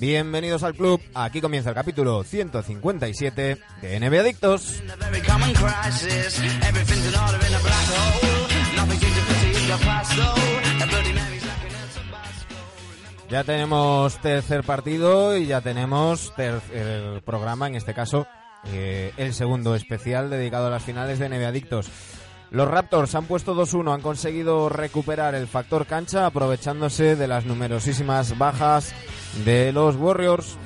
Bienvenidos al club, aquí comienza el capítulo 157 de NBA Adictos. Ya tenemos tercer partido y ya tenemos tercer programa, en este caso eh, el segundo especial dedicado a las finales de NBA Adictos. Los Raptors han puesto 2-1, han conseguido recuperar el factor cancha aprovechándose de las numerosísimas bajas de los Warriors.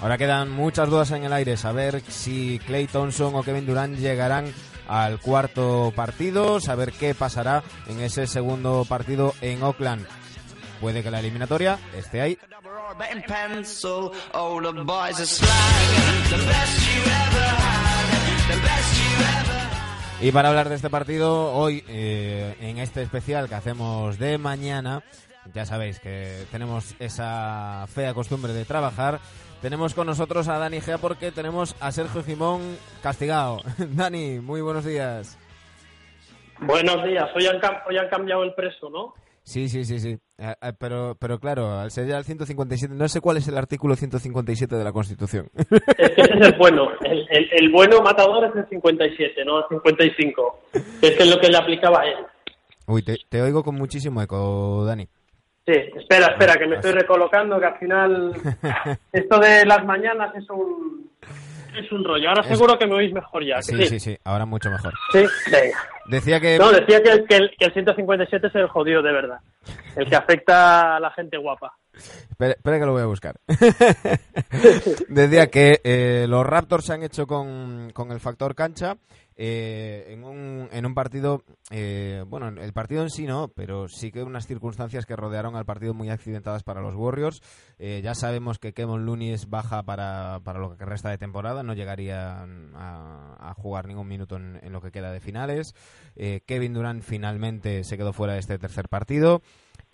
Ahora quedan muchas dudas en el aire, saber si Clay Thompson o Kevin Durant llegarán al cuarto partido, saber qué pasará en ese segundo partido en Oakland. Puede que la eliminatoria esté ahí. Y para hablar de este partido, hoy eh, en este especial que hacemos de mañana, ya sabéis que tenemos esa fea costumbre de trabajar. Tenemos con nosotros a Dani Gea porque tenemos a Sergio Jimón castigado. Dani, muy buenos días. Buenos días. Hoy han, hoy han cambiado el preso, ¿no? Sí, sí, sí, sí. Eh, eh, pero, pero claro, al ser ya el 157, no sé cuál es el artículo 157 de la Constitución. Es que ese es el bueno. El, el, bueno matador es el 57, no el 55. Es que es lo que le aplicaba a él. Uy, te, te oigo con muchísimo eco, Dani. Sí, espera, espera, que me estoy recolocando, que al final esto de las mañanas es un, es un rollo. Ahora seguro que me oís mejor ya. Sí, sí, sí, ahora mucho mejor. Sí, venga. Decía que... No, decía que, que, el, que el 157 es el jodido de verdad. El que afecta a la gente guapa. Espera, espera que lo voy a buscar. Decía que eh, los Raptors se han hecho con, con el factor cancha eh, en, un, en un partido, eh, bueno, el partido en sí no, pero sí que unas circunstancias que rodearon al partido muy accidentadas para los Warriors. Eh, ya sabemos que Kevin Looney es baja para, para lo que resta de temporada, no llegaría a, a jugar ningún minuto en, en, lo que queda de finales. Eh, Kevin Durant finalmente se quedó fuera de este tercer partido.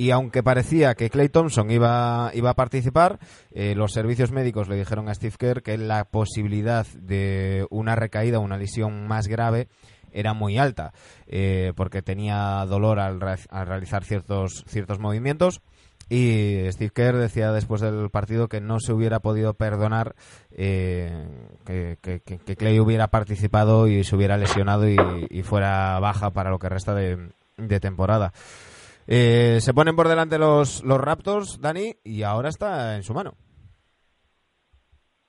Y aunque parecía que Clay Thompson iba, iba a participar, eh, los servicios médicos le dijeron a Steve Kerr que la posibilidad de una recaída, una lesión más grave, era muy alta, eh, porque tenía dolor al, al, realizar ciertos, ciertos movimientos. Y Steve Kerr decía después del partido que no se hubiera podido perdonar eh, que, que, que, Clay hubiera participado y se hubiera lesionado y, fuera baja para lo que resta de temporada. Eh, se ponen por delante los, los Raptors, Dani, y ahora está en su mano.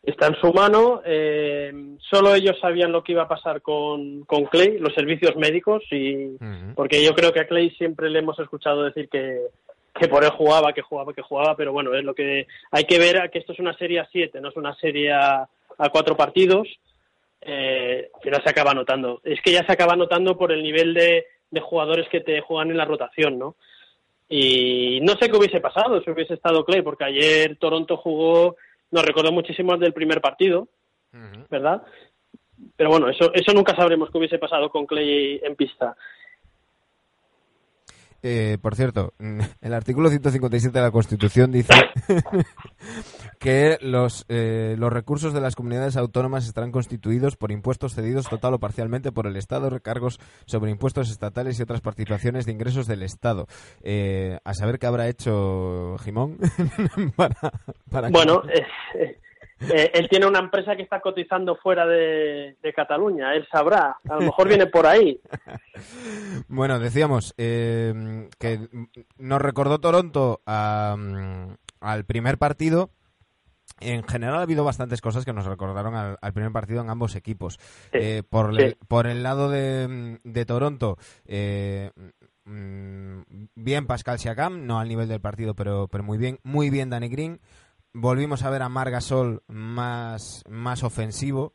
Está en su mano. Eh, solo ellos sabían lo que iba a pasar con, con Clay, los servicios médicos, y uh -huh. porque yo creo que a Clay siempre le hemos escuchado decir que, que por él jugaba, que jugaba, que jugaba, pero bueno, es lo que hay que ver que esto es una serie a siete, no es una serie a, a cuatro partidos. Eh, que no se acaba notando. Es que ya se acaba notando por el nivel de, de jugadores que te juegan en la rotación, ¿no? Y no sé qué hubiese pasado si hubiese estado Clay, porque ayer Toronto jugó, nos recordó muchísimo del primer partido, uh -huh. ¿verdad? Pero bueno, eso, eso nunca sabremos qué hubiese pasado con Clay en pista. Eh, por cierto, el artículo 157 de la Constitución dice que los, eh, los recursos de las comunidades autónomas estarán constituidos por impuestos cedidos total o parcialmente por el Estado, recargos sobre impuestos estatales y otras participaciones de ingresos del Estado. Eh, a saber qué habrá hecho Jimón para, para Bueno, eh, eh, él tiene una empresa que está cotizando fuera de, de, Cataluña, él sabrá, a lo mejor viene por ahí. bueno, decíamos eh, que nos recordó Toronto a, al primer partido. En general ha habido bastantes cosas que nos recordaron al, al primer partido en ambos equipos. Sí, eh, por, sí. el, por, el, lado de, de Toronto, eh, mm, bien Pascal Siakam, no al nivel del partido, pero, pero muy bien, muy bien Danny Green volvimos a ver a Margasol más, más ofensivo.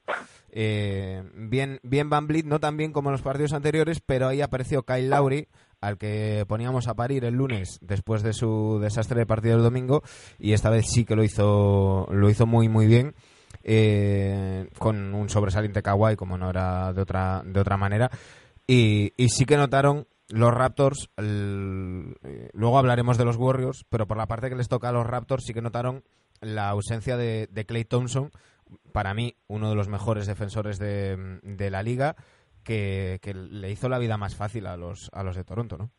Eh, bien, bien Van Vliet, no tan bien como en los partidos anteriores, pero ahí apareció Kyle Lowry, al que poníamos a parir el lunes después de su desastre de partido del domingo, y esta vez sí que lo hizo, lo hizo muy, muy bien. Eh, con un sobresaliente kawaii como no era de otra de otra manera y, y sí que notaron los Raptors, eh, luego hablaremos de los Warriors, pero por la parte que les toca a los Raptors sí que notaron la ausencia de, de Clay Thompson, para mí uno de los mejores defensores de, de la liga, que, que, le hizo la vida más fácil a los, a los de Toronto, ¿no?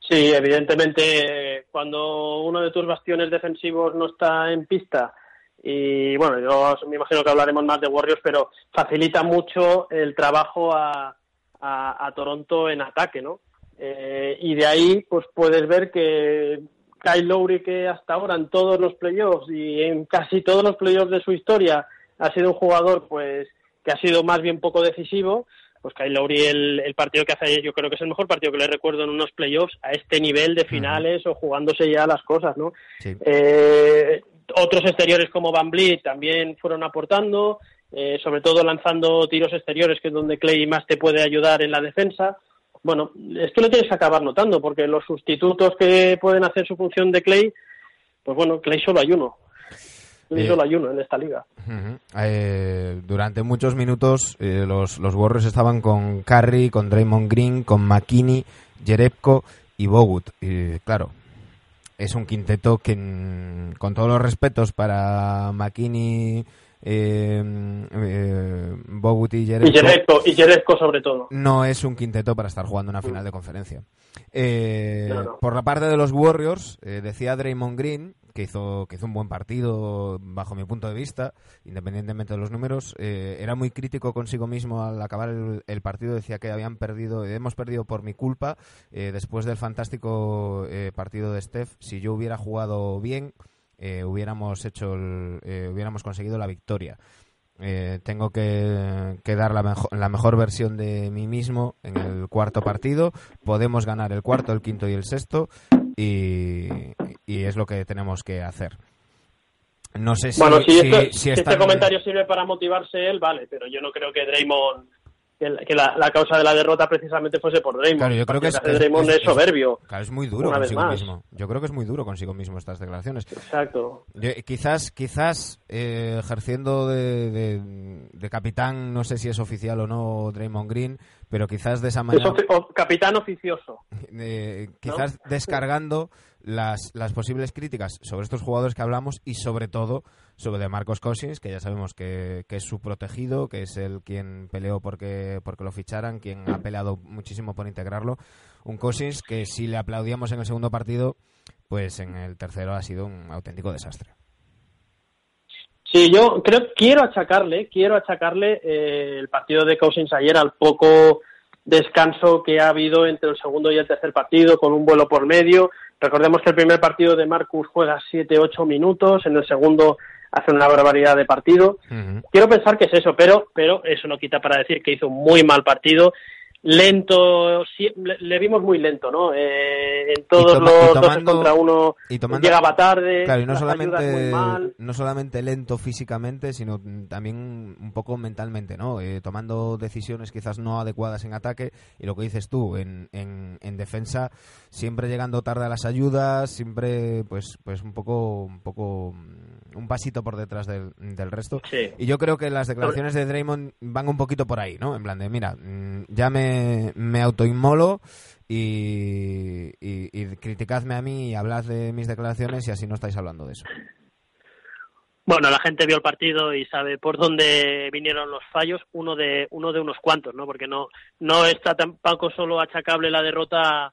Sí, evidentemente cuando uno de tus bastiones defensivos no está en pista, y bueno, yo me imagino que hablaremos más de Warriors, pero facilita mucho el trabajo a a, Toronto en ataque, ¿no? Eh, y de ahí, pues puedes ver que Kyle Lowry, que hasta ahora en todos los playoffs y en casi todos los playoffs de su historia ha sido un jugador, pues, que ha sido más bien poco decisivo, pues Kyle Lowry, el, partido que hace ayer, yo creo que es el mejor partido que le recuerdo en unos playoffs a este nivel de finales o jugándose ya las cosas, ¿no? Eh, otros exteriores como Van Vliet también fueron aportando, eh, sobre todo lanzando tiros exteriores, que es donde Clay más te puede ayudar en la defensa. Bueno, esto lo tienes que acabar notando, porque los sustitutos que pueden hacer su función de Clay, pues bueno, Clay solo hay uno. Clay eh, solo hay uno en esta liga. Eh, durante muchos minutos los, los Warriors estaban con Curry, con Draymond Green, con McKinney, Jerebko y Bogut. Y claro, es un quinteto que, con todos los respetos para McKinney eh, eh, Bogut y Jerebko. Y sobre todo. No es un quinteto para estar jugando una final de conferencia. Eh, por la parte de los Warriors, eh, decía Draymond Green, que hizo, hizo un buen partido bajo mi punto de vista, independientemente de los números, era muy crítico consigo mismo al acabar el, partido, decía que habían perdido, hemos perdido por mi culpa, después del fantástico partido de Steph, si yo hubiera jugado bien, eh, hubiéramos hecho eh, hubiéramos conseguido la victoria. Eh, tengo que, dar la, la, mejor versión de mí mismo en el cuarto partido. Podemos ganar el cuarto, el quinto y el sexto y, es lo que tenemos que hacer. No sé si, bueno, si, este comentario sirve para motivarse él, vale, pero yo no creo que Draymond que, la, causa de la derrota precisamente fuese por Draymond. Claro, yo creo que es, Draymond es, soberbio. Claro, es muy duro consigo mismo. Yo creo que es muy duro consigo mismo estas declaraciones. Exacto. quizás, quizás eh, ejerciendo de, de, capitán, no sé si es oficial o no Draymond Green, pero quizás de esa manera. capitán oficioso. Eh, quizás descargando las, las posibles críticas sobre estos jugadores que hablamos y sobre todo sobre de Marcos Cousins, que ya sabemos que, es su protegido, que es el quien peleó porque, porque lo ficharan, quien ha peleado muchísimo por integrarlo. Un Cousins que si le aplaudíamos en el segundo partido, pues en el tercero ha sido un auténtico desastre. Sí, yo creo quiero achacarle, quiero achacarle eh, el partido de Cousins ayer al poco descanso que ha habido entre el segundo y el tercer partido, con un vuelo por medio. Recordemos que el primer partido de Marcus juega 7-8 minutos, en el segundo hace una barbaridad de partido. Quiero pensar que es eso, pero, pero eso no quita para decir que hizo un muy mal partido. Lento, le, vimos muy lento, ¿no? Eh, en todos los dos contra uno llegaba tarde, claro, y no solamente, no solamente lento físicamente, sino también un poco mentalmente, ¿no? Eh, tomando decisiones quizás no adecuadas en ataque y lo que dices tú, en, en, en defensa, siempre llegando tarde a las ayudas, siempre pues, pues un poco, un poco un pasito por detrás del, del resto. Y yo creo que las declaraciones de Draymond van un poquito por ahí, ¿no? En plan de, mira, mm, ya me, me autoinmolo y, y, criticadme a mí y hablad de mis declaraciones y así no estáis hablando de eso. Bueno, la gente vio el partido y sabe por dónde vinieron los fallos, uno de uno de unos cuantos, ¿no? Porque no no está tampoco solo achacable la derrota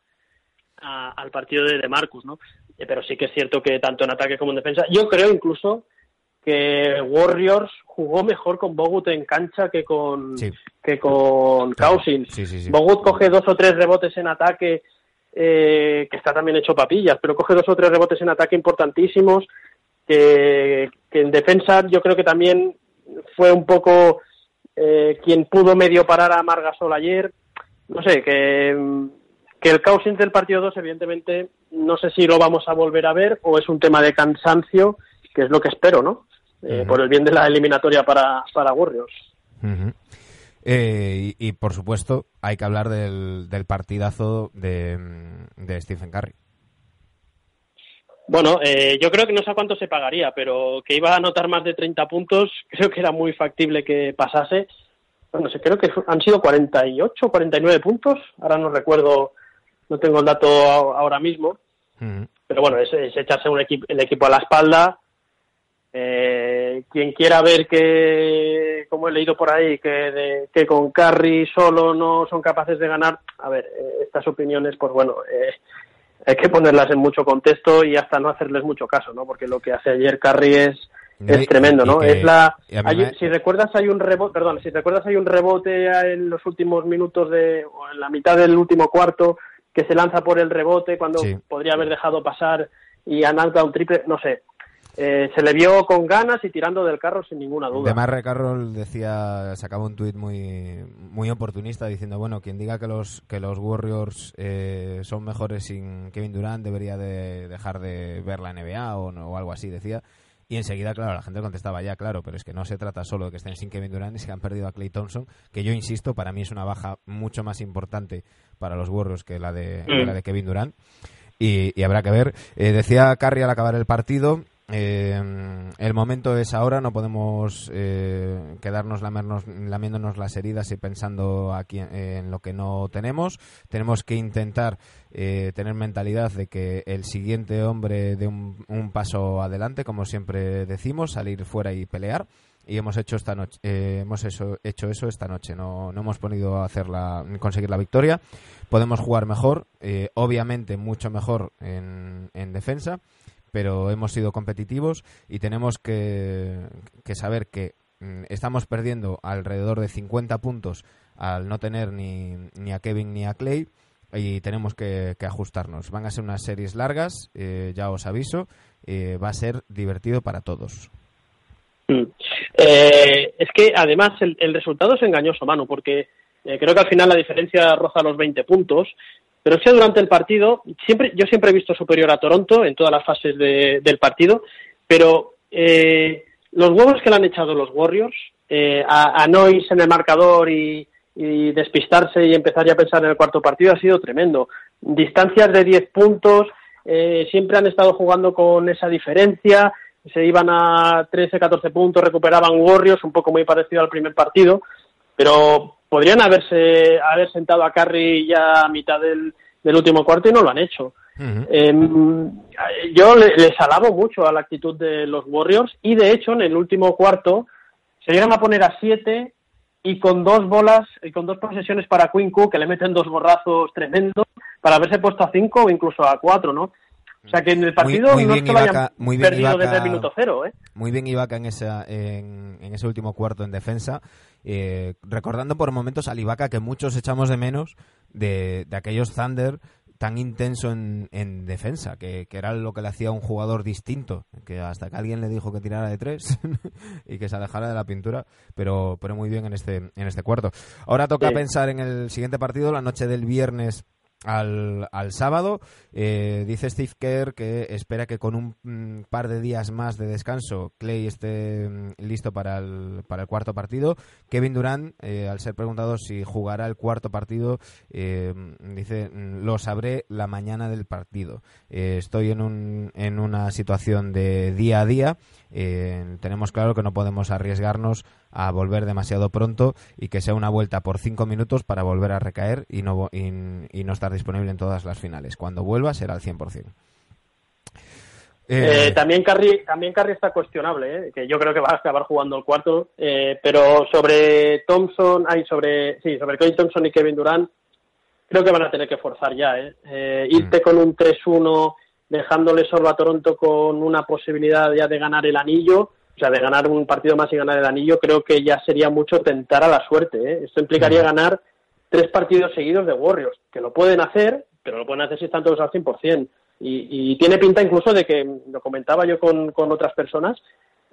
al partido de, de Marcus, ¿no? Eh, pero sí que es cierto que tanto en ataque como en defensa, yo creo incluso que Warriors jugó mejor con Bogut en cancha que con que con Cousins. Bogut coge dos o tres rebotes en ataque eh, que está también hecho papillas, pero coge dos o tres rebotes en ataque importantísimos que, en defensa yo creo que también fue un poco eh, quien pudo medio parar a Margasol ayer. No sé, que, que el Cousins del partido 2 evidentemente no sé si lo vamos a volver a ver o es un tema de cansancio, que es lo que espero, ¿no? Eh, por el bien de la eliminatoria para, para Warriors. Eh, y, por supuesto, hay que hablar del, partidazo de, Stephen Curry. Bueno, eh, yo creo que no sé a cuánto se pagaría, pero que iba a anotar más de 30 puntos, creo que era muy factible que pasase. Bueno, sé, creo que han sido 48, 49 puntos, ahora no recuerdo, no tengo el dato ahora mismo, pero bueno, es, echarse un el equipo a la espalda, eh, quien quiera ver que, como he leído por ahí, que, que con Carry solo no son capaces de ganar, a ver, eh, estas opiniones, pues bueno, eh, hay que ponerlas en mucho contexto y hasta no hacerles mucho caso, ¿no? Porque lo que hace ayer Carry es, es tremendo, ¿no? es la, si recuerdas hay un rebote, perdón, si recuerdas hay un rebote en los últimos minutos de, o en la mitad del último cuarto que se lanza por el rebote cuando podría haber dejado pasar y anota un triple, no sé, eh, se le vio con ganas y tirando del carro sin ninguna duda. Demar Carroll decía, sacaba un tuit muy, muy oportunista diciendo, bueno, quien diga que los, que los Warriors eh, son mejores sin Kevin Durant debería de dejar de ver la NBA o, o algo así, decía. Y enseguida, claro, la gente contestaba ya, claro, pero es que no se trata solo de que estén sin Kevin Durant y se han perdido a Clay Thompson, que yo insisto, para mí es una baja mucho más importante para los Warriors que la de, la de Kevin Durant. Y, habrá que ver. Eh, decía Carrie al acabar el partido eh, el momento es ahora, no podemos eh, quedarnos lamiéndonos las heridas y pensando aquí en, lo que no tenemos. Tenemos que intentar eh, tener mentalidad de que el siguiente hombre dé un, paso adelante, como siempre decimos, salir fuera y pelear. Y hemos hecho esta noche, eh, hemos hecho, hecho eso esta noche. No, no hemos podido hacerla, conseguir la victoria. Podemos jugar mejor, obviamente mucho mejor en, en defensa pero hemos sido competitivos y tenemos que, saber que mm, estamos perdiendo alrededor de 50 puntos al no tener ni, ni a Kevin ni a Clay y tenemos que, ajustarnos. Van a ser unas series largas, eh, ya os aviso, eh, va a ser divertido para todos. Mm. Eh, es que además el, resultado es engañoso, mano, porque creo que al final la diferencia roza los 20 puntos pero es que durante el partido, siempre, yo siempre he visto superior a Toronto en todas las fases del partido, pero eh, los huevos que le han echado los Warriors, eh, a, no irse en el marcador y, despistarse y empezar ya a pensar en el cuarto partido ha sido tremendo. Distancias de 10 puntos, eh, siempre han estado jugando con esa diferencia, se iban a 13, 14 puntos, recuperaban Warriors, un poco muy parecido al primer partido, pero podrían haberse haber sentado a Curry ya a mitad del, último cuarto y no lo han hecho. Em, yo les alabo mucho a la actitud de los Warriors y de hecho en el último cuarto se llegan a poner a siete y con dos bolas y con dos posesiones para Quinn Cook que le meten dos borrazos tremendos para haberse puesto a cinco o incluso a cuatro, ¿no? O sea que en el partido muy, no es que vayan muy bien perdido desde el minuto cero, ¿eh? Muy bien Ibaka en, esa, en, en ese último cuarto en defensa eh, recordando por momentos al Ibaka que muchos echamos de menos de, aquellos Thunder tan intenso en, defensa, que, era lo que le hacía a un jugador distinto, que hasta que alguien le dijo que tirara de tres y que se alejara de la pintura, pero, pero muy bien en este, en este cuarto. Ahora toca pensar en el siguiente partido, la noche del viernes al, al sábado. Eh, dice Steve Kerr que espera que con un mm, par de días más de descanso Clay esté mm, listo para el, para el cuarto partido. Kevin Durant, eh, al ser preguntado si jugará el cuarto partido, eh, dice lo sabré la mañana del partido. estoy en, un, en una situación de día a día. tenemos claro que no podemos arriesgarnos a volver demasiado pronto y que sea una vuelta por cinco minutos para volver a recaer y no, y, no estar disponible en todas las finales. Cuando vuelva será al 100%. Eh, eh, también Carri también Carri está cuestionable, ¿eh? que yo creo que va a acabar jugando el cuarto, pero sobre Thompson, hay sobre sí, sobre Kevin Thompson y Kevin Durant, creo que van a tener que forzar ya, ¿eh? irte mm. con un 3-1, dejándole solo a Toronto con una posibilidad ya de ganar el anillo, o sea, de ganar un partido más y ganar el anillo, creo que ya sería mucho tentar a la suerte. ¿eh? Esto implicaría ganar tres partidos seguidos de Warriors, que lo pueden hacer, pero lo pueden hacer si están todos al 100%. Y, y tiene pinta incluso de que, lo comentaba yo con, con otras personas,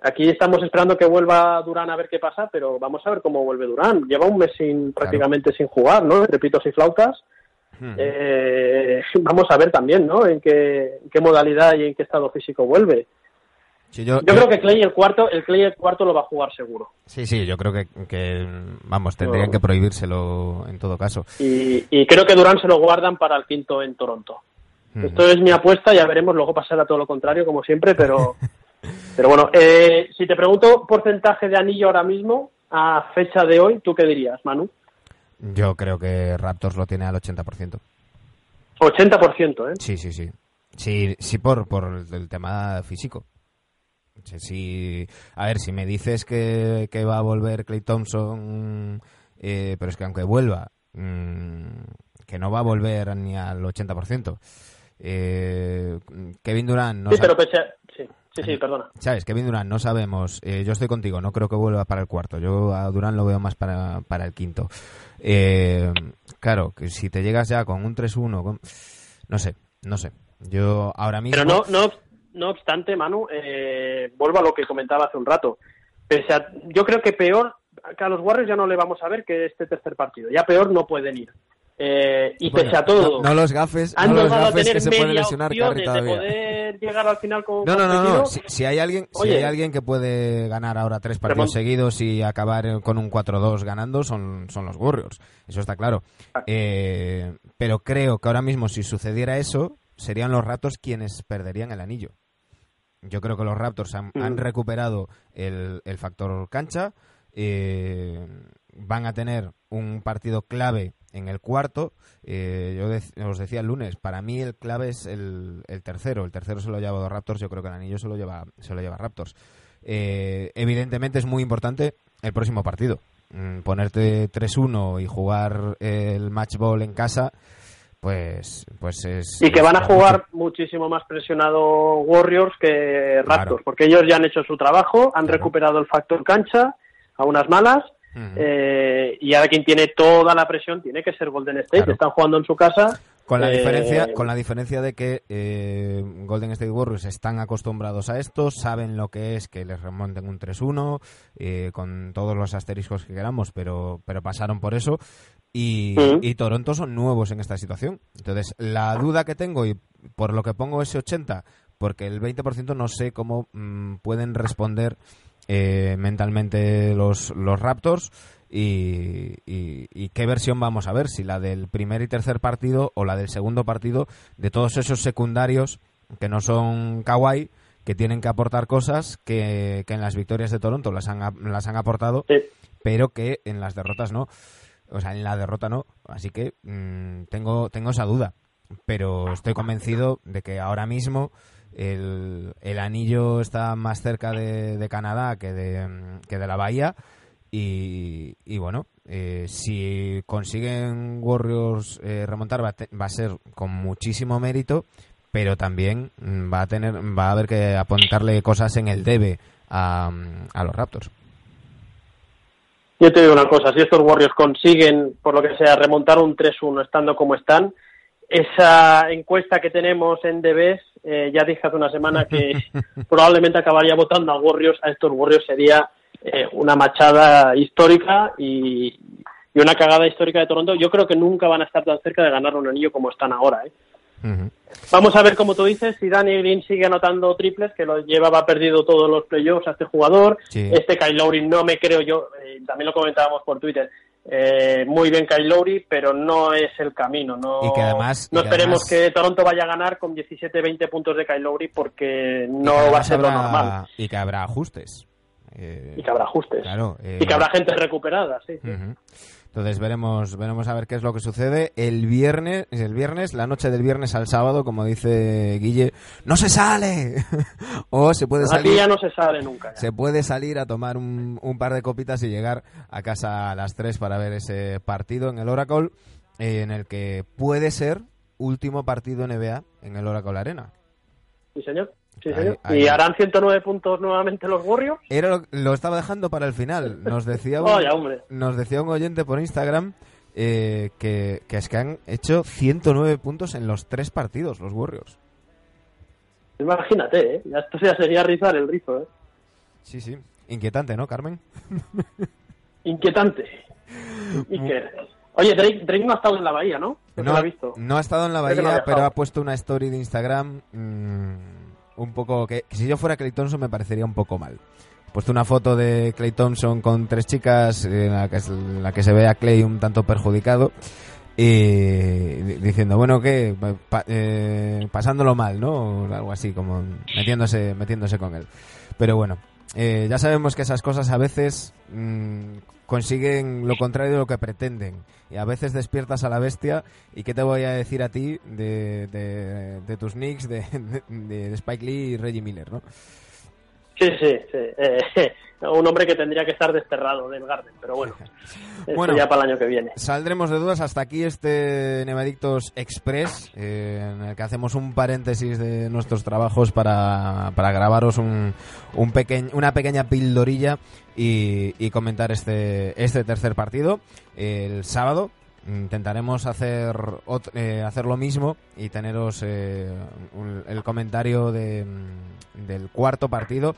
aquí estamos esperando que vuelva Durán a ver qué pasa, pero vamos a ver cómo vuelve Durán. Lleva un mes sin, prácticamente sin jugar, ¿no? Repito, y flautas. eh, vamos a ver también, ¿no? En qué, qué, modalidad y en qué estado físico vuelve. Yo, creo que Clay el cuarto, el Clay el cuarto lo va a jugar seguro. Sí, sí, yo creo que, vamos, tendrían que prohibírselo en todo caso. Y, y, creo que Durán se lo guardan para el quinto en Toronto. Esto es mi apuesta, ya veremos, luego pasará todo lo contrario, como siempre, pero, pero bueno, eh, si te pregunto porcentaje de anillo ahora mismo, a fecha de hoy, ¿tú qué dirías, Manu? Yo creo que Raptors lo tiene al 80%. 80%, ¿eh? Sí, sí, sí. Sí, sí por, por el tema físico. Sí, a ver, si me dices que, va a volver Clay Thompson, eh, pero es que aunque vuelva, mm, que no va a volver ni al 80%. Eh, Kevin Durant no sí, pero sí, sí, sí, perdona. Sabes, Kevin Durant no sabemos. Eh, yo estoy contigo, no creo que vuelva para el cuarto. Yo a Durant lo veo más para, para el quinto. Eh, claro, que si te llegas ya con un 3-1, no sé, no sé. Yo ahora mismo. Pero no, no, no obstante, Manu, eh, vuelvo a lo que comentaba hace un rato. Pese a, yo creo que peor, que a los Warriors ya no le vamos a ver que este tercer partido. Ya peor no pueden ir. Eh, y pese a todo, no, los gafes, no los gafes que se puede lesionar Curry todavía. poder llegar al final con no, no, no, no. Si, hay alguien, si hay alguien que puede ganar ahora tres partidos seguidos y acabar con un 4-2 ganando, son, son los Warriors. Eso está claro. Ah. Eh, pero creo que ahora mismo, si sucediera eso, serían los Raptors quienes perderían el anillo. Yo creo que los Raptors han, han mm. recuperado el, el factor cancha. Eh, van a tener un partido clave en el cuarto. Eh, yo os decía el lunes, para mí el clave es el, tercero. El tercero se lo lleva dos Raptors, yo creo que el anillo se lo lleva, se lo lleva Raptors. Eh, evidentemente es muy importante el próximo partido. Mm, ponerte 3-1 y jugar el match ball en casa, pues, pues es. Y que van a jugar muchísimo más presionado Warriors que Raptors, porque ellos ya han hecho su trabajo, han recuperado el factor cancha a unas malas eh, y ahora quien tiene toda la presión tiene que ser Golden State. Están jugando en su casa. Con la, diferencia, eh, con la diferencia de que eh, Golden State Warriors están acostumbrados a esto, saben lo que es que les remonten un 3-1, con todos los asteriscos que queramos, pero, pero pasaron por eso. Y, Toronto son nuevos en esta situación. Entonces, la duda que tengo, y por lo que pongo ese 80, porque el 20% no sé cómo mm, pueden responder eh, mentalmente los, los Raptors y, qué versión vamos a ver, si la del primer y tercer partido o la del segundo partido de todos esos secundarios que no son kawaii, que tienen que aportar cosas que, en las victorias de Toronto las han, las han aportado, pero que en las derrotas no. O sea, en la derrota no. Así que mm, tengo, tengo esa duda. Pero estoy convencido de que ahora mismo el, el anillo está más cerca de, Canadá que de, que de la bahía. Y, y bueno, eh, si consiguen Warriors eh, remontar va a, ser con muchísimo mérito, pero también va a tener va a haber que apuntarle cosas en el debe a, a los Raptors. Yo te digo una cosa, si estos Warriors consiguen, por lo que sea, remontar un 3-1 estando como están, esa encuesta que tenemos en DBs, eh, ya dije hace una semana que probablemente acabaría votando a Warriors, a estos Warriors sería eh, una machada histórica y, una cagada histórica de Toronto. Yo creo que nunca van a estar tan cerca de ganar un anillo como están ahora. ¿eh? Vamos a ver, como tú dices, si Danny Green sigue anotando triples, que lo llevaba perdido todos los playoffs a este jugador. Este Kyle Lowry no me creo yo, también lo comentábamos por Twitter, eh, muy bien Kyle Lowry, pero no es el camino. No, y que además, no esperemos que Toronto vaya a ganar con 17-20 puntos de Kyle Lowry porque no va a ser lo normal. Y que habrá ajustes. Eh, y que habrá ajustes. y que habrá gente recuperada, sí. Entonces veremos, veremos a ver qué es lo que sucede. El viernes, el viernes, la noche del viernes al sábado, como dice Guille, no se sale. o se puede salir. Aquí ya no se sale nunca. Se puede salir a tomar un, par de copitas y llegar a casa a las 3 para ver ese partido en el Oracle, en el que puede ser último partido NBA en el Oracle Arena. Sí, señor. ¿Y harán 109 puntos nuevamente los Warriors? Era lo, estaba dejando para el final. Nos decía un, nos decía un oyente por Instagram eh, que, es que han hecho 109 puntos en los tres partidos los Warriors. Imagínate, ¿eh? Esto ya sería rizar el rizo, ¿eh? Sí, sí. Inquietante, ¿no, Carmen? Inquietante. Oye, Drake, Drake no ha estado en la bahía, ¿no? No, ha visto. no ha estado en la bahía, pero ha puesto una story de Instagram mm, un poco que, si yo fuera Clay Thompson me parecería un poco mal. Puesto una foto de Clay Thompson con tres chicas en la que, la que se ve a Clay un tanto perjudicado y diciendo bueno que eh, pasándolo mal no algo así como metiéndose metiéndose con él pero bueno eh, ya sabemos que esas cosas a veces mm, consiguen lo contrario de lo que pretenden. Y a veces despiertas a la bestia y qué te voy a decir a ti de, de, tus Knicks de, de, Spike Lee y Reggie Miller no sí sí, sí. Eh, un hombre que tendría que estar desterrado del Garden, pero bueno, esto ya para el año que viene. Saldremos de dudas hasta aquí este Nevadictos Express, eh, en el que hacemos un paréntesis de nuestros trabajos para, para grabaros un, un una pequeña pildorilla y, comentar este, este tercer partido. El sábado intentaremos hacer eh, hacer lo mismo y teneros eh, el comentario de, del cuarto partido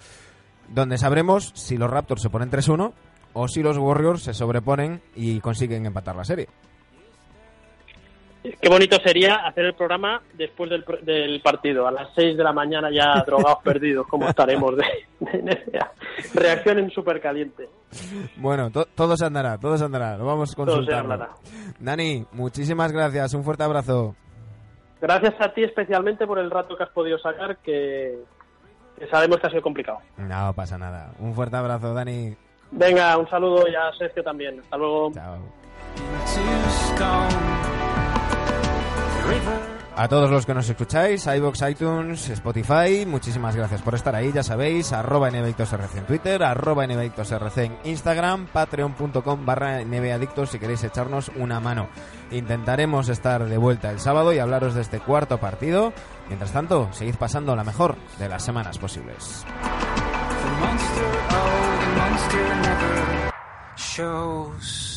donde sabremos si los Raptors se ponen 3-1 o si los Warriors se sobreponen y consiguen empatar la serie. Qué bonito sería hacer el programa después del, partido, a las 6 de la mañana ya drogados perdidos, como estaremos de, de Reacción en súper caliente. Bueno, todo se andará, todo se andará, lo vamos consultando. Dani, muchísimas gracias, un fuerte abrazo. Gracias a ti especialmente por el rato que has podido sacar, que, sabemos que ha sido complicado. No pasa nada. Un fuerte abrazo, Dani. Venga, un saludo y a Sergio también. Hasta luego. Chao. A todos los que nos escucháis, iBox, iTunes, Spotify, muchísimas gracias por estar ahí, ya sabéis, arroba NBAdictosRC en Twitter, arroba NBAdictosRC en Instagram, patreon.com barra NBAdictos si queréis echarnos una mano. Intentaremos estar de vuelta el sábado y hablaros de este cuarto partido. Mientras tanto, seguid pasando la mejor de las semanas posibles. shows